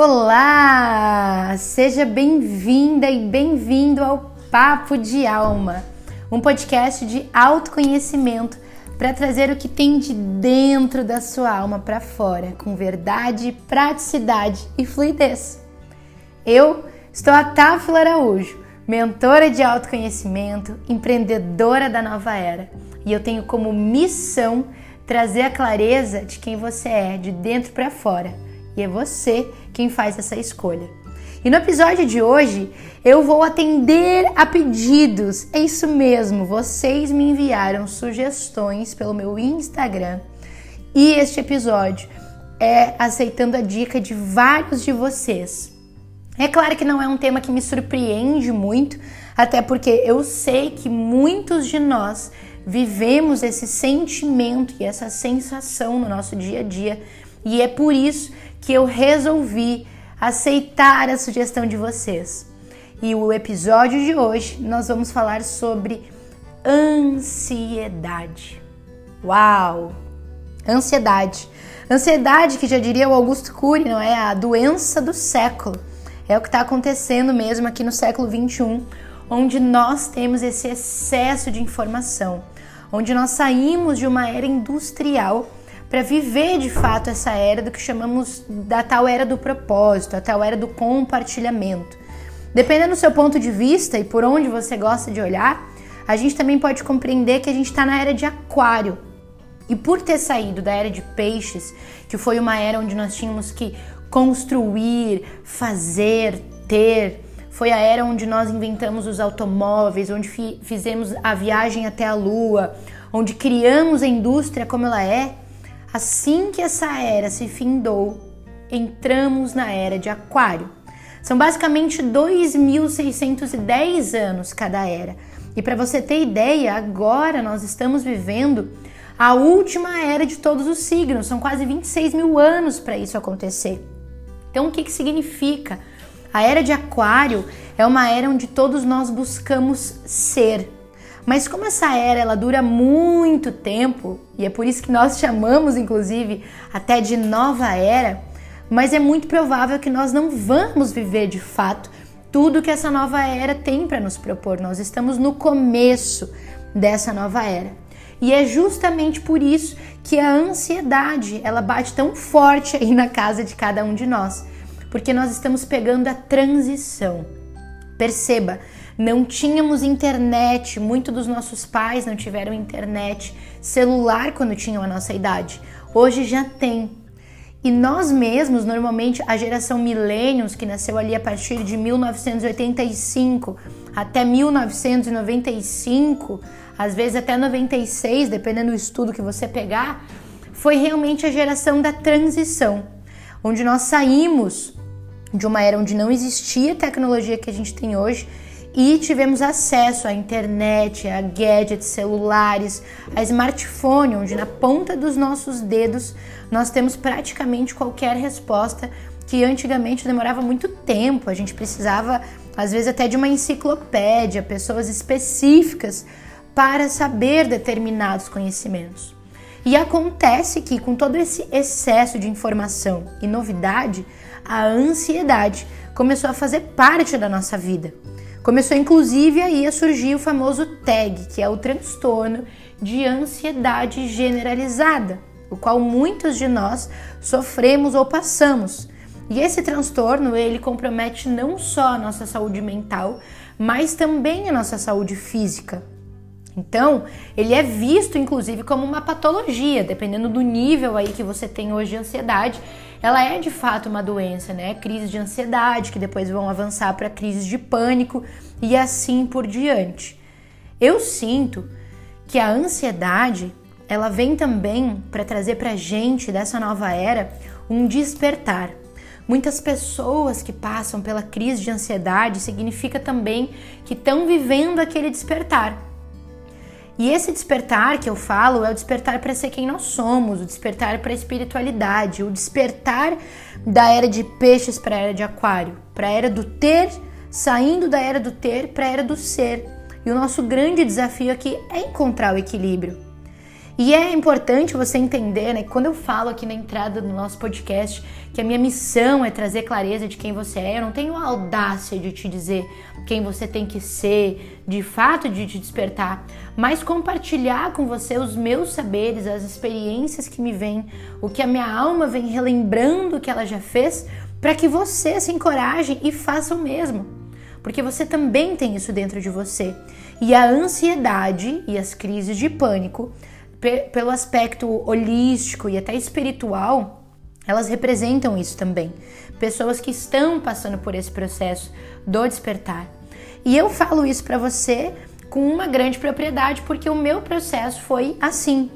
Olá! Seja bem-vinda e bem-vindo ao Papo de Alma, um podcast de autoconhecimento para trazer o que tem de dentro da sua alma para fora, com verdade, praticidade e fluidez. Eu estou a Táfila Araújo, mentora de autoconhecimento, empreendedora da nova era, e eu tenho como missão trazer a clareza de quem você é, de dentro para fora. E é você quem faz essa escolha. E no episódio de hoje eu vou atender a pedidos. É isso mesmo, vocês me enviaram sugestões pelo meu Instagram e este episódio é aceitando a dica de vários de vocês. É claro que não é um tema que me surpreende muito, até porque eu sei que muitos de nós vivemos esse sentimento e essa sensação no nosso dia a dia, e é por isso que eu resolvi aceitar a sugestão de vocês. E o episódio de hoje nós vamos falar sobre ansiedade. Uau! Ansiedade. Ansiedade, que já diria o Augusto Cury, não é? A doença do século. É o que está acontecendo mesmo aqui no século 21, onde nós temos esse excesso de informação onde nós saímos de uma era industrial para viver de fato essa era do que chamamos da tal era do propósito, a tal era do compartilhamento. Dependendo do seu ponto de vista e por onde você gosta de olhar, a gente também pode compreender que a gente está na era de Aquário. E por ter saído da era de Peixes, que foi uma era onde nós tínhamos que construir, fazer, ter, foi a era onde nós inventamos os automóveis, onde fizemos a viagem até a Lua, onde criamos a indústria como ela é. Assim que essa era se findou, entramos na era de Aquário. São basicamente 2.610 anos cada era. E para você ter ideia, agora nós estamos vivendo a última era de todos os signos. São quase 26 mil anos para isso acontecer. Então, o que, que significa? A era de Aquário é uma era onde todos nós buscamos ser. Mas como essa era ela dura muito tempo, e é por isso que nós chamamos inclusive até de nova era, mas é muito provável que nós não vamos viver de fato tudo que essa nova era tem para nos propor. Nós estamos no começo dessa nova era. E é justamente por isso que a ansiedade, ela bate tão forte aí na casa de cada um de nós porque nós estamos pegando a transição. Perceba, não tínhamos internet, muitos dos nossos pais não tiveram internet, celular quando tinham a nossa idade. Hoje já tem. E nós mesmos, normalmente a geração millennials, que nasceu ali a partir de 1985 até 1995, às vezes até 96, dependendo do estudo que você pegar, foi realmente a geração da transição, onde nós saímos de uma era onde não existia tecnologia que a gente tem hoje e tivemos acesso à internet, a gadgets, celulares, a smartphone, onde na ponta dos nossos dedos nós temos praticamente qualquer resposta que antigamente demorava muito tempo, a gente precisava às vezes até de uma enciclopédia, pessoas específicas para saber determinados conhecimentos. E acontece que com todo esse excesso de informação e novidade, a ansiedade começou a fazer parte da nossa vida. Começou inclusive aí a surgir o famoso TAG, que é o transtorno de ansiedade generalizada, o qual muitos de nós sofremos ou passamos. E esse transtorno, ele compromete não só a nossa saúde mental, mas também a nossa saúde física. Então, ele é visto inclusive como uma patologia, dependendo do nível aí que você tem hoje de ansiedade. Ela é de fato uma doença, né? Crise de ansiedade, que depois vão avançar para crises de pânico e assim por diante. Eu sinto que a ansiedade, ela vem também para trazer para gente dessa nova era um despertar. Muitas pessoas que passam pela crise de ansiedade significa também que estão vivendo aquele despertar. E esse despertar que eu falo é o despertar para ser quem nós somos, o despertar para a espiritualidade, o despertar da era de peixes para a era de aquário, para a era do ter, saindo da era do ter para a era do ser. E o nosso grande desafio aqui é encontrar o equilíbrio. E é importante você entender, né? Quando eu falo aqui na entrada do nosso podcast que a minha missão é trazer clareza de quem você é, eu não tenho a audácia de te dizer quem você tem que ser, de fato de te despertar, mas compartilhar com você os meus saberes, as experiências que me vêm, o que a minha alma vem relembrando que ela já fez, para que você se encoraje e faça o mesmo. Porque você também tem isso dentro de você. E a ansiedade e as crises de pânico pelo aspecto holístico e até espiritual, elas representam isso também. Pessoas que estão passando por esse processo do despertar. E eu falo isso para você com uma grande propriedade, porque o meu processo foi assim.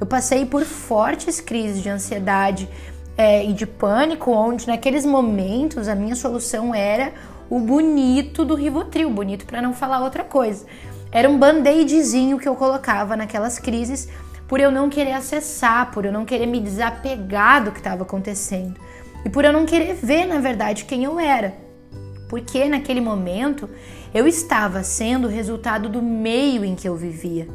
Eu passei por fortes crises de ansiedade é, e de pânico, onde naqueles momentos a minha solução era o bonito do Rivotril, bonito para não falar outra coisa. Era um band-aidzinho que eu colocava naquelas crises por eu não querer acessar, por eu não querer me desapegar do que estava acontecendo e por eu não querer ver, na verdade, quem eu era. Porque naquele momento eu estava sendo o resultado do meio em que eu vivia.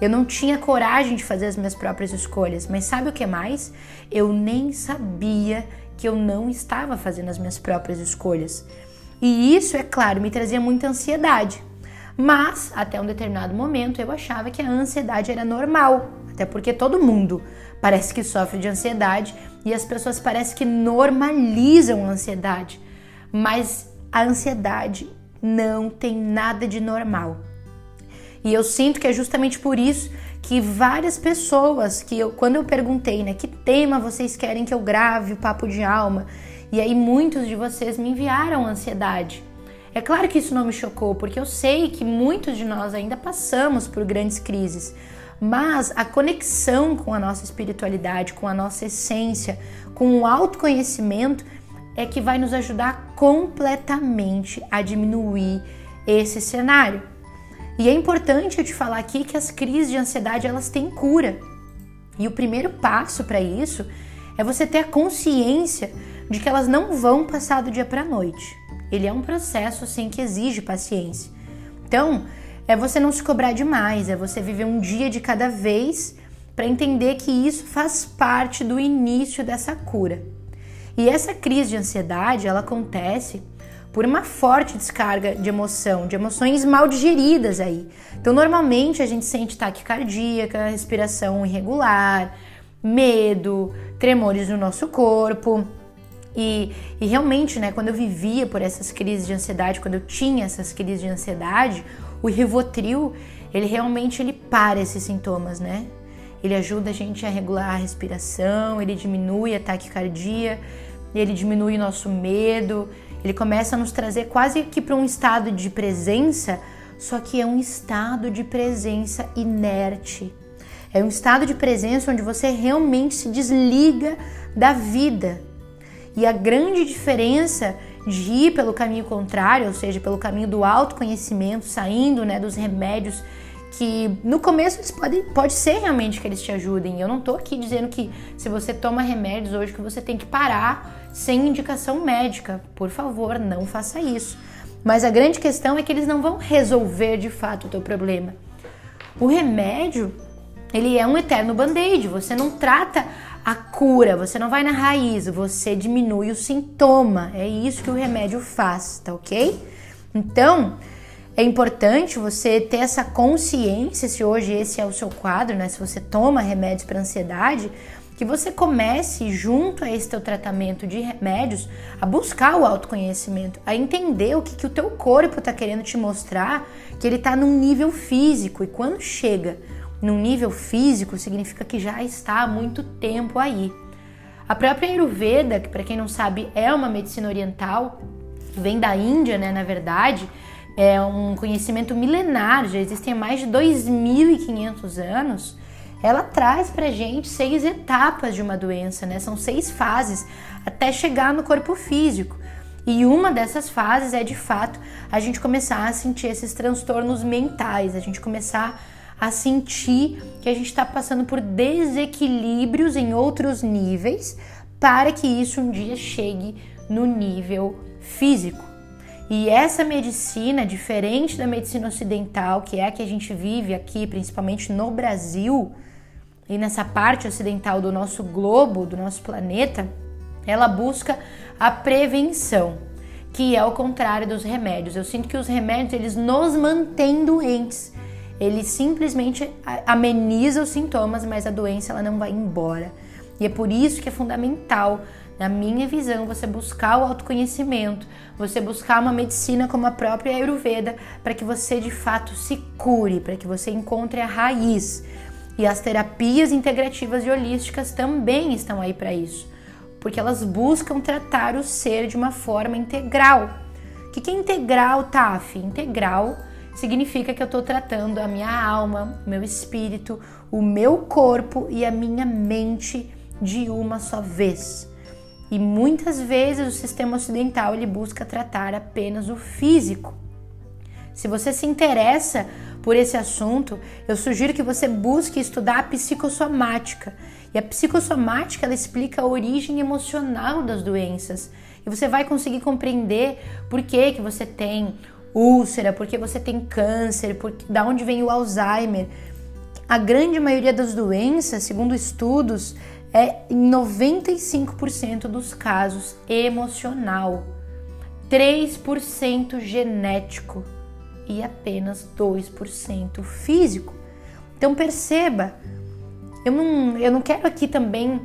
Eu não tinha coragem de fazer as minhas próprias escolhas, mas sabe o que mais? Eu nem sabia que eu não estava fazendo as minhas próprias escolhas. E isso, é claro, me trazia muita ansiedade. Mas, até um determinado momento, eu achava que a ansiedade era normal, até porque todo mundo parece que sofre de ansiedade e as pessoas parecem que normalizam a ansiedade. Mas a ansiedade não tem nada de normal. E eu sinto que é justamente por isso que várias pessoas que eu, quando eu perguntei, né, que tema vocês querem que eu grave o papo de alma, e aí muitos de vocês me enviaram ansiedade. É claro que isso não me chocou, porque eu sei que muitos de nós ainda passamos por grandes crises, mas a conexão com a nossa espiritualidade, com a nossa essência, com o autoconhecimento é que vai nos ajudar completamente a diminuir esse cenário. E é importante eu te falar aqui que as crises de ansiedade elas têm cura. E o primeiro passo para isso é você ter a consciência de que elas não vão passar do dia para a noite. Ele é um processo assim que exige paciência. Então, é você não se cobrar demais, é você viver um dia de cada vez para entender que isso faz parte do início dessa cura. E essa crise de ansiedade, ela acontece por uma forte descarga de emoção, de emoções mal digeridas aí. Então, normalmente a gente sente taquicardia, respiração irregular, medo, tremores no nosso corpo. E, e realmente, né, quando eu vivia por essas crises de ansiedade, quando eu tinha essas crises de ansiedade, o Rivotril, ele realmente ele para esses sintomas, né? Ele ajuda a gente a regular a respiração, ele diminui a taquicardia, ele diminui o nosso medo, ele começa a nos trazer quase que para um estado de presença, só que é um estado de presença inerte. É um estado de presença onde você realmente se desliga da vida, e a grande diferença de ir pelo caminho contrário, ou seja, pelo caminho do autoconhecimento, saindo né, dos remédios que no começo eles podem, pode ser realmente que eles te ajudem. Eu não tô aqui dizendo que se você toma remédios hoje que você tem que parar sem indicação médica. Por favor, não faça isso. Mas a grande questão é que eles não vão resolver de fato o teu problema. O remédio, ele é um eterno band-aid. Você não trata a cura, você não vai na raiz, você diminui o sintoma. É isso que o remédio faz, tá ok? Então, é importante você ter essa consciência, se hoje esse é o seu quadro, né? Se você toma remédios para ansiedade, que você comece junto a esse teu tratamento de remédios a buscar o autoconhecimento, a entender o que, que o teu corpo está querendo te mostrar, que ele está num nível físico e quando chega num nível físico, significa que já está há muito tempo aí. A própria Ayurveda, que para quem não sabe é uma medicina oriental, vem da Índia, né, na verdade, é um conhecimento milenar, já existem mais de 2.500 anos. Ela traz pra gente seis etapas de uma doença, né? São seis fases até chegar no corpo físico. E uma dessas fases é de fato a gente começar a sentir esses transtornos mentais, a gente começar a sentir que a gente está passando por desequilíbrios em outros níveis para que isso um dia chegue no nível físico. E essa medicina, diferente da medicina ocidental, que é a que a gente vive aqui, principalmente no Brasil, e nessa parte ocidental do nosso globo, do nosso planeta, ela busca a prevenção, que é o contrário dos remédios. Eu sinto que os remédios eles nos mantêm doentes. Ele simplesmente ameniza os sintomas, mas a doença ela não vai embora. E é por isso que é fundamental, na minha visão, você buscar o autoconhecimento, você buscar uma medicina como a própria Ayurveda, para que você de fato se cure, para que você encontre a raiz. E as terapias integrativas e holísticas também estão aí para isso, porque elas buscam tratar o ser de uma forma integral. O que é integral, Taf? Integral significa que eu estou tratando a minha alma, o meu espírito, o meu corpo e a minha mente de uma só vez. E muitas vezes o sistema ocidental ele busca tratar apenas o físico. Se você se interessa por esse assunto, eu sugiro que você busque estudar a psicossomática. E a psicossomática ela explica a origem emocional das doenças. E você vai conseguir compreender por que, que você tem úlcera, por que você tem câncer, por, da onde vem o Alzheimer. A grande maioria das doenças, segundo estudos, é em 95% dos casos emocional, 3% genético e apenas 2% físico. Então perceba, eu não, eu não quero aqui também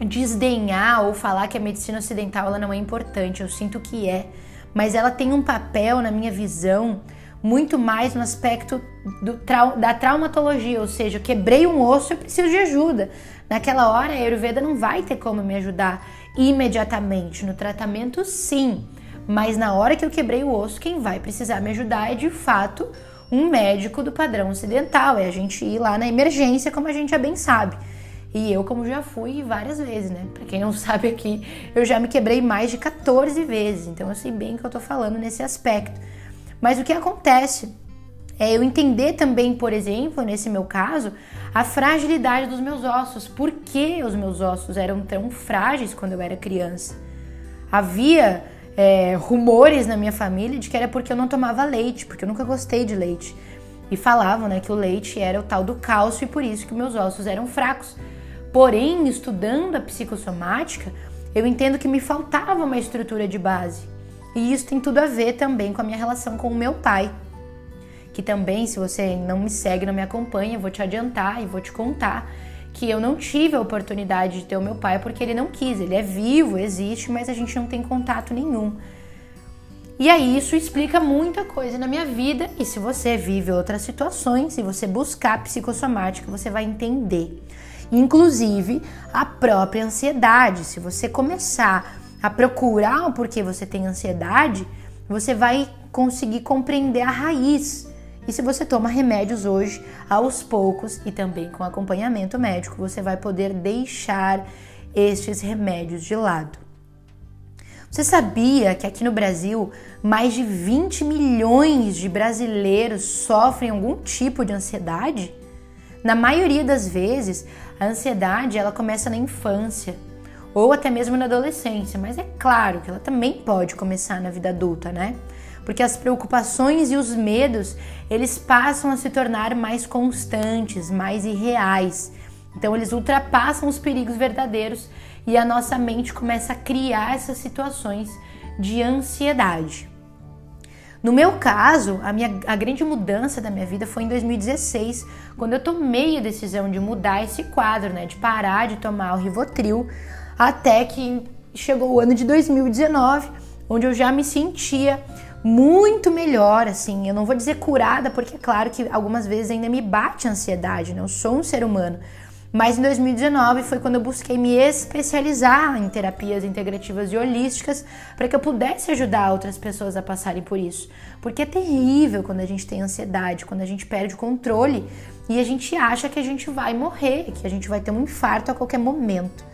desdenhar ou falar que a medicina ocidental ela não é importante, eu sinto que é, mas ela tem um papel, na minha visão, muito mais no aspecto trau da traumatologia, ou seja, eu quebrei um osso e preciso de ajuda. Naquela hora, a Ayurveda não vai ter como me ajudar imediatamente. No tratamento, sim. Mas na hora que eu quebrei o osso, quem vai precisar me ajudar é de fato um médico do padrão ocidental. É a gente ir lá na emergência, como a gente já bem sabe. E eu, como já fui várias vezes, né? Pra quem não sabe aqui, eu já me quebrei mais de 14 vezes. Então eu sei bem o que eu tô falando nesse aspecto. Mas o que acontece é eu entender também, por exemplo, nesse meu caso, a fragilidade dos meus ossos. Por que os meus ossos eram tão frágeis quando eu era criança? Havia é, rumores na minha família de que era porque eu não tomava leite, porque eu nunca gostei de leite. E falavam né, que o leite era o tal do cálcio e por isso que meus ossos eram fracos. Porém, estudando a psicossomática, eu entendo que me faltava uma estrutura de base. E isso tem tudo a ver também com a minha relação com o meu pai que também, se você não me segue, não me acompanha, eu vou te adiantar e vou te contar que eu não tive a oportunidade de ter o meu pai porque ele não quis. Ele é vivo, existe, mas a gente não tem contato nenhum. E aí isso explica muita coisa na minha vida e se você vive outras situações, se você buscar psicossomática, você vai entender. Inclusive a própria ansiedade. Se você começar a procurar o porquê você tem ansiedade, você vai conseguir compreender a raiz e se você toma remédios hoje, aos poucos e também com acompanhamento médico, você vai poder deixar estes remédios de lado. Você sabia que aqui no Brasil mais de 20 milhões de brasileiros sofrem algum tipo de ansiedade? Na maioria das vezes, a ansiedade ela começa na infância ou até mesmo na adolescência, mas é claro que ela também pode começar na vida adulta, né? porque as preocupações e os medos, eles passam a se tornar mais constantes, mais irreais. Então eles ultrapassam os perigos verdadeiros e a nossa mente começa a criar essas situações de ansiedade. No meu caso, a, minha, a grande mudança da minha vida foi em 2016, quando eu tomei a decisão de mudar esse quadro, né, de parar de tomar o Rivotril, até que chegou o ano de 2019, onde eu já me sentia muito melhor, assim. Eu não vou dizer curada, porque é claro que algumas vezes ainda me bate a ansiedade, né? Eu sou um ser humano. Mas em 2019 foi quando eu busquei me especializar em terapias integrativas e holísticas para que eu pudesse ajudar outras pessoas a passarem por isso. Porque é terrível quando a gente tem ansiedade, quando a gente perde o controle e a gente acha que a gente vai morrer, que a gente vai ter um infarto a qualquer momento.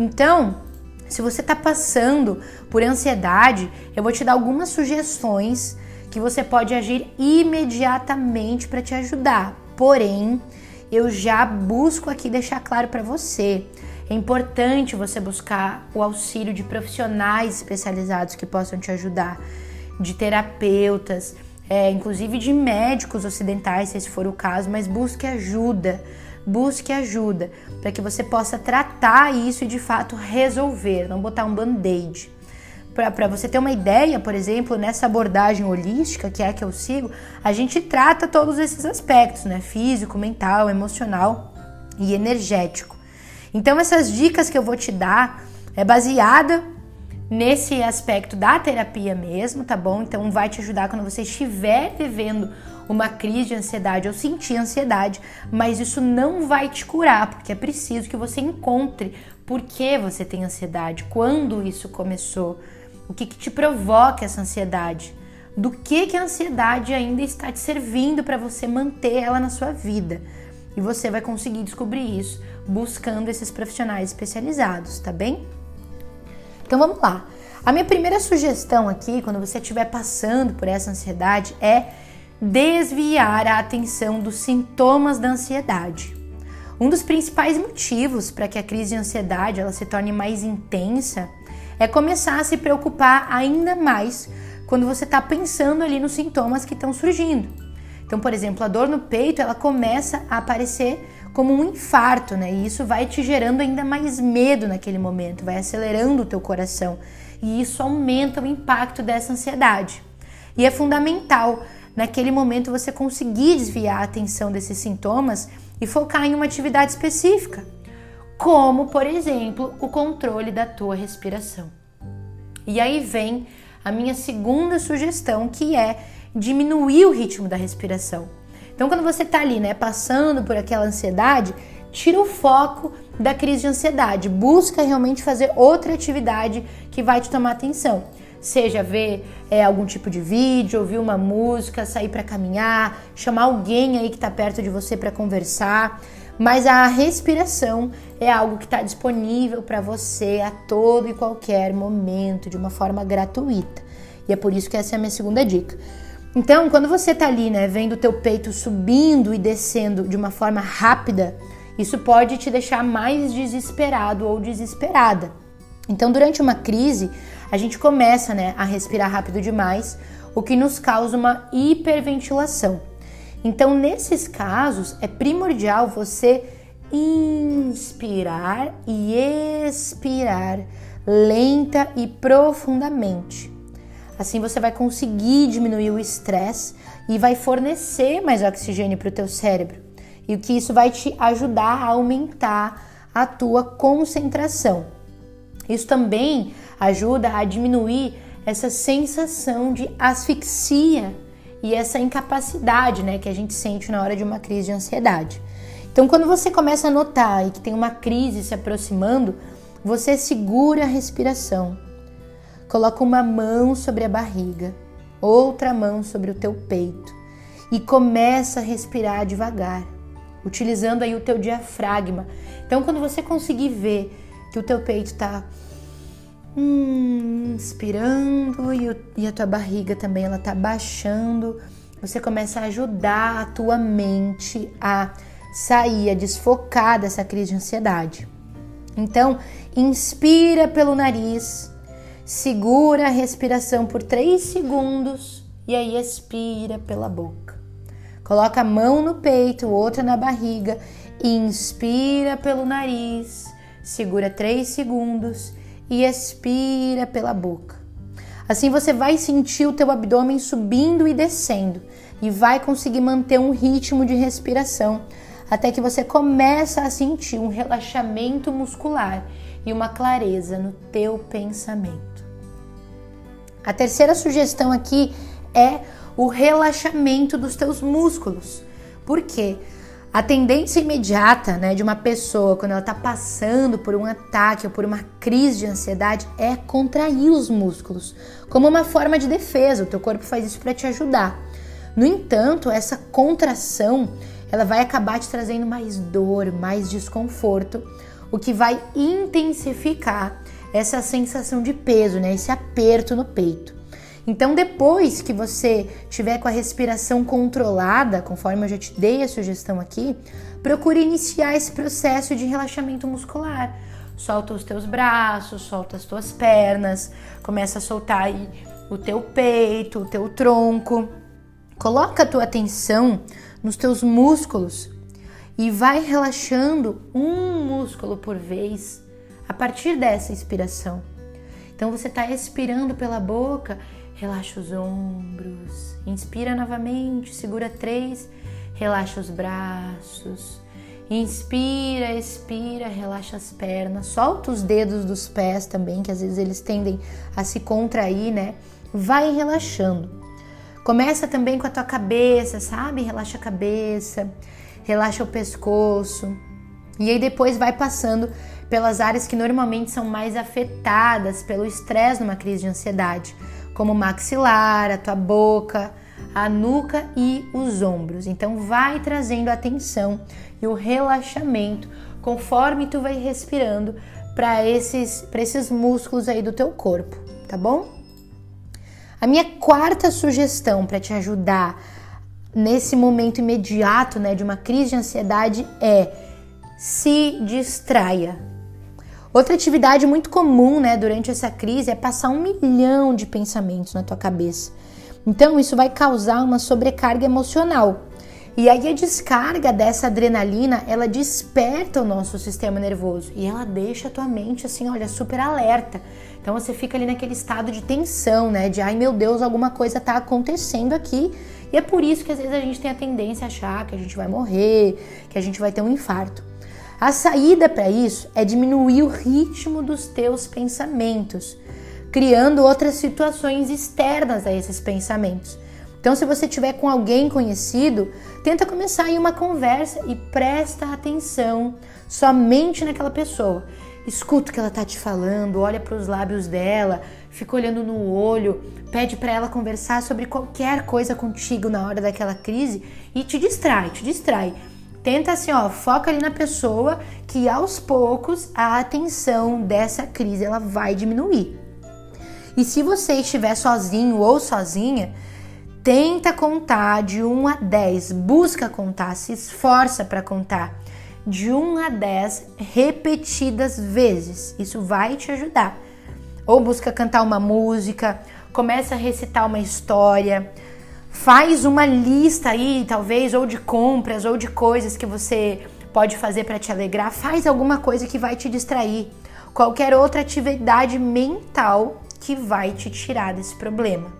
Então, se você está passando por ansiedade, eu vou te dar algumas sugestões que você pode agir imediatamente para te ajudar. Porém, eu já busco aqui deixar claro para você. É importante você buscar o auxílio de profissionais especializados que possam te ajudar, de terapeutas, é, inclusive de médicos ocidentais, se esse for o caso, mas busque ajuda busque ajuda para que você possa tratar isso e de fato resolver, não botar um band-aid. Para você ter uma ideia, por exemplo, nessa abordagem holística, que é a que eu sigo, a gente trata todos esses aspectos, né? Físico, mental, emocional e energético. Então, essas dicas que eu vou te dar é baseada nesse aspecto da terapia mesmo, tá bom? Então, vai te ajudar quando você estiver vivendo uma crise de ansiedade ou sentir ansiedade, mas isso não vai te curar, porque é preciso que você encontre por que você tem ansiedade, quando isso começou, o que, que te provoca essa ansiedade, do que, que a ansiedade ainda está te servindo para você manter ela na sua vida. E você vai conseguir descobrir isso buscando esses profissionais especializados, tá bem? Então vamos lá. A minha primeira sugestão aqui, quando você estiver passando por essa ansiedade, é desviar a atenção dos sintomas da ansiedade. Um dos principais motivos para que a crise de ansiedade ela se torne mais intensa é começar a se preocupar ainda mais quando você está pensando ali nos sintomas que estão surgindo. Então, por exemplo, a dor no peito ela começa a aparecer como um infarto, né? E isso vai te gerando ainda mais medo naquele momento, vai acelerando o teu coração e isso aumenta o impacto dessa ansiedade. E é fundamental naquele momento você conseguir desviar a atenção desses sintomas e focar em uma atividade específica, como, por exemplo, o controle da tua respiração. E aí vem a minha segunda sugestão, que é diminuir o ritmo da respiração. Então, quando você está ali, né, passando por aquela ansiedade, tira o foco da crise de ansiedade, busca realmente fazer outra atividade que vai te tomar atenção seja ver é, algum tipo de vídeo, ouvir uma música, sair para caminhar, chamar alguém aí que está perto de você para conversar. Mas a respiração é algo que está disponível para você a todo e qualquer momento, de uma forma gratuita. E é por isso que essa é a minha segunda dica. Então, quando você está ali, né, vendo o teu peito subindo e descendo de uma forma rápida, isso pode te deixar mais desesperado ou desesperada. Então, durante uma crise, a gente começa né, a respirar rápido demais, o que nos causa uma hiperventilação. Então, nesses casos, é primordial você inspirar e expirar lenta e profundamente. Assim você vai conseguir diminuir o estresse e vai fornecer mais oxigênio para o teu cérebro. E o que isso vai te ajudar a aumentar a tua concentração. Isso também ajuda a diminuir essa sensação de asfixia e essa incapacidade né, que a gente sente na hora de uma crise de ansiedade. Então, quando você começa a notar que tem uma crise se aproximando, você segura a respiração, coloca uma mão sobre a barriga, outra mão sobre o teu peito e começa a respirar devagar, utilizando aí o teu diafragma. Então, quando você conseguir ver que o teu peito está Hum, inspirando e, o, e a tua barriga também ela tá baixando. Você começa a ajudar a tua mente a sair, a desfocar dessa crise de ansiedade. Então, inspira pelo nariz, segura a respiração por 3 segundos e aí expira pela boca. Coloca a mão no peito, outra na barriga, inspira pelo nariz, segura 3 segundos e expira pela boca. Assim você vai sentir o teu abdômen subindo e descendo e vai conseguir manter um ritmo de respiração até que você começa a sentir um relaxamento muscular e uma clareza no teu pensamento. A terceira sugestão aqui é o relaxamento dos teus músculos. Por quê? A tendência imediata né, de uma pessoa quando ela está passando por um ataque ou por uma crise de ansiedade é contrair os músculos, como uma forma de defesa. O teu corpo faz isso para te ajudar. No entanto, essa contração ela vai acabar te trazendo mais dor, mais desconforto, o que vai intensificar essa sensação de peso, né, esse aperto no peito. Então, depois que você tiver com a respiração controlada, conforme eu já te dei a sugestão aqui, procure iniciar esse processo de relaxamento muscular. Solta os teus braços, solta as tuas pernas, começa a soltar aí o teu peito, o teu tronco. Coloca a tua atenção nos teus músculos e vai relaxando um músculo por vez a partir dessa inspiração. Então você está expirando pela boca, relaxa os ombros, inspira novamente, segura três, relaxa os braços, inspira, expira, relaxa as pernas, solta os dedos dos pés também, que às vezes eles tendem a se contrair, né? Vai relaxando. Começa também com a tua cabeça, sabe? Relaxa a cabeça, relaxa o pescoço. E aí depois vai passando pelas áreas que normalmente são mais afetadas pelo estresse numa crise de ansiedade, como o maxilar, a tua boca, a nuca e os ombros. Então vai trazendo atenção e o relaxamento conforme tu vai respirando para esses, esses músculos aí do teu corpo, tá bom? A minha quarta sugestão para te ajudar nesse momento imediato, né, de uma crise de ansiedade é se distraia. Outra atividade muito comum, né, durante essa crise é passar um milhão de pensamentos na tua cabeça. Então, isso vai causar uma sobrecarga emocional. E aí a descarga dessa adrenalina, ela desperta o nosso sistema nervoso e ela deixa a tua mente assim, olha, super alerta. Então você fica ali naquele estado de tensão, né? De ai meu Deus, alguma coisa tá acontecendo aqui. E é por isso que às vezes a gente tem a tendência a achar que a gente vai morrer, que a gente vai ter um infarto. A saída para isso é diminuir o ritmo dos teus pensamentos criando outras situações externas a esses pensamentos. Então, se você tiver com alguém conhecido, tenta começar em uma conversa e presta atenção somente naquela pessoa. Escuta o que ela tá te falando, olha para os lábios dela, fica olhando no olho, pede para ela conversar sobre qualquer coisa contigo na hora daquela crise e te distrai, te distrai. Tenta assim, ó, foca ali na pessoa que aos poucos a atenção dessa crise ela vai diminuir. E se você estiver sozinho ou sozinha, tenta contar de 1 a 10, busca contar, se esforça para contar de 1 a 10 repetidas vezes. Isso vai te ajudar. Ou busca cantar uma música, começa a recitar uma história, faz uma lista aí, talvez, ou de compras ou de coisas que você pode fazer para te alegrar, faz alguma coisa que vai te distrair. Qualquer outra atividade mental que vai te tirar desse problema.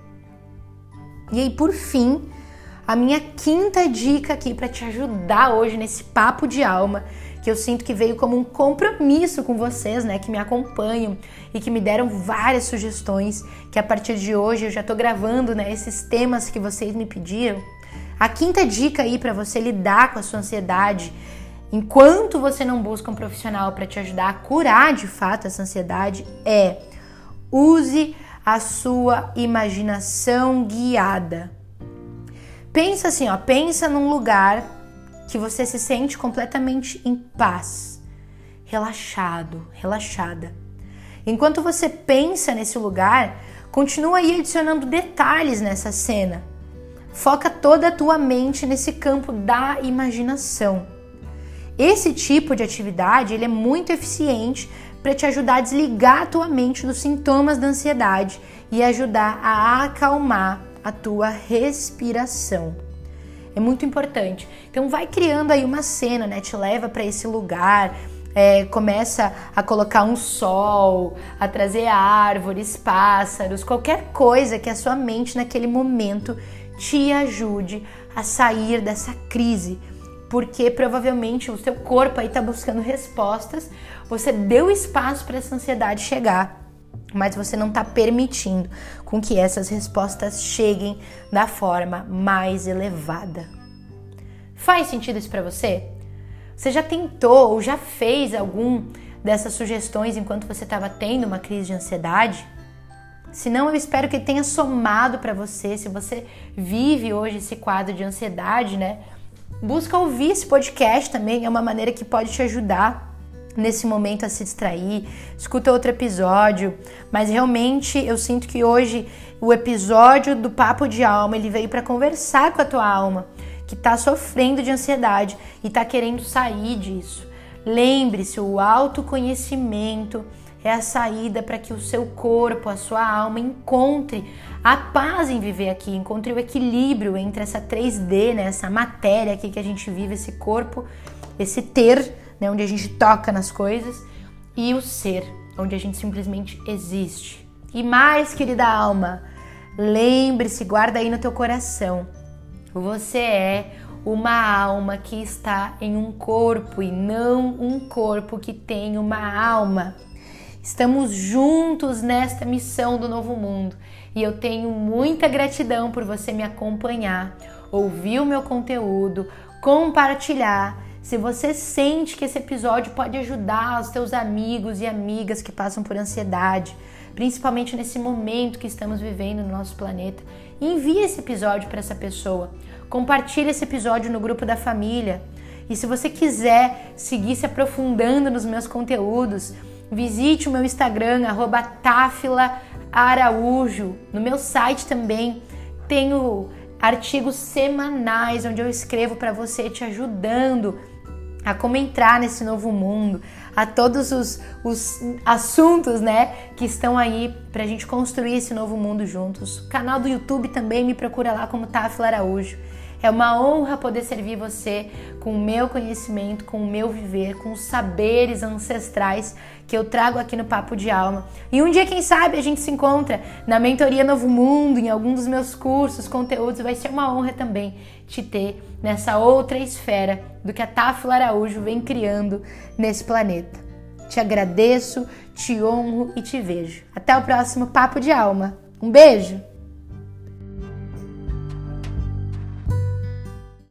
E aí, por fim, a minha quinta dica aqui para te ajudar hoje nesse papo de alma, que eu sinto que veio como um compromisso com vocês, né, que me acompanham e que me deram várias sugestões, que a partir de hoje eu já tô gravando, né, esses temas que vocês me pediram. A quinta dica aí para você lidar com a sua ansiedade, enquanto você não busca um profissional para te ajudar a curar de fato essa ansiedade, é Use a sua imaginação guiada. Pensa assim, ó, pensa num lugar que você se sente completamente em paz, relaxado, relaxada. Enquanto você pensa nesse lugar, continua aí adicionando detalhes nessa cena. Foca toda a tua mente nesse campo da imaginação. Esse tipo de atividade ele é muito eficiente para te ajudar a desligar a tua mente dos sintomas da ansiedade e ajudar a acalmar a tua respiração. É muito importante. Então vai criando aí uma cena, né? Te leva para esse lugar, é, começa a colocar um sol, a trazer árvores, pássaros, qualquer coisa que a sua mente naquele momento te ajude a sair dessa crise, porque provavelmente o seu corpo aí está buscando respostas. Você deu espaço para essa ansiedade chegar, mas você não está permitindo com que essas respostas cheguem da forma mais elevada. Faz sentido isso para você? Você já tentou ou já fez algum dessas sugestões enquanto você estava tendo uma crise de ansiedade? Se não, eu espero que tenha somado para você. Se você vive hoje esse quadro de ansiedade, né? Busca ouvir esse podcast também, é uma maneira que pode te ajudar nesse momento a se distrair. Escuta outro episódio, mas realmente eu sinto que hoje o episódio do Papo de Alma, ele veio para conversar com a tua alma, que está sofrendo de ansiedade e está querendo sair disso. Lembre-se, o autoconhecimento é a saída para que o seu corpo, a sua alma encontre a paz em viver aqui, encontre o equilíbrio entre essa 3D, né, essa matéria aqui que a gente vive, esse corpo esse ter, né, onde a gente toca nas coisas, e o ser, onde a gente simplesmente existe. E mais, querida alma, lembre-se, guarda aí no teu coração. Você é uma alma que está em um corpo e não um corpo que tem uma alma. Estamos juntos nesta missão do novo mundo e eu tenho muita gratidão por você me acompanhar, ouvir o meu conteúdo, compartilhar. Se você sente que esse episódio pode ajudar os teus amigos e amigas que passam por ansiedade, principalmente nesse momento que estamos vivendo no nosso planeta, envie esse episódio para essa pessoa. Compartilhe esse episódio no grupo da família. E se você quiser seguir se aprofundando nos meus conteúdos, visite o meu Instagram, @tafila_araújo. No meu site também tenho artigos semanais onde eu escrevo para você, te ajudando a como entrar nesse novo mundo, a todos os, os assuntos, né, que estão aí para a gente construir esse novo mundo juntos. O canal do YouTube também me procura lá como Tafila Araújo. É uma honra poder servir você com o meu conhecimento, com o meu viver, com os saberes ancestrais que eu trago aqui no Papo de Alma. E um dia, quem sabe, a gente se encontra na mentoria Novo Mundo, em algum dos meus cursos, conteúdos. Vai ser uma honra também te ter nessa outra esfera do que a Táfila Araújo vem criando nesse planeta. Te agradeço, te honro e te vejo. Até o próximo Papo de Alma. Um beijo!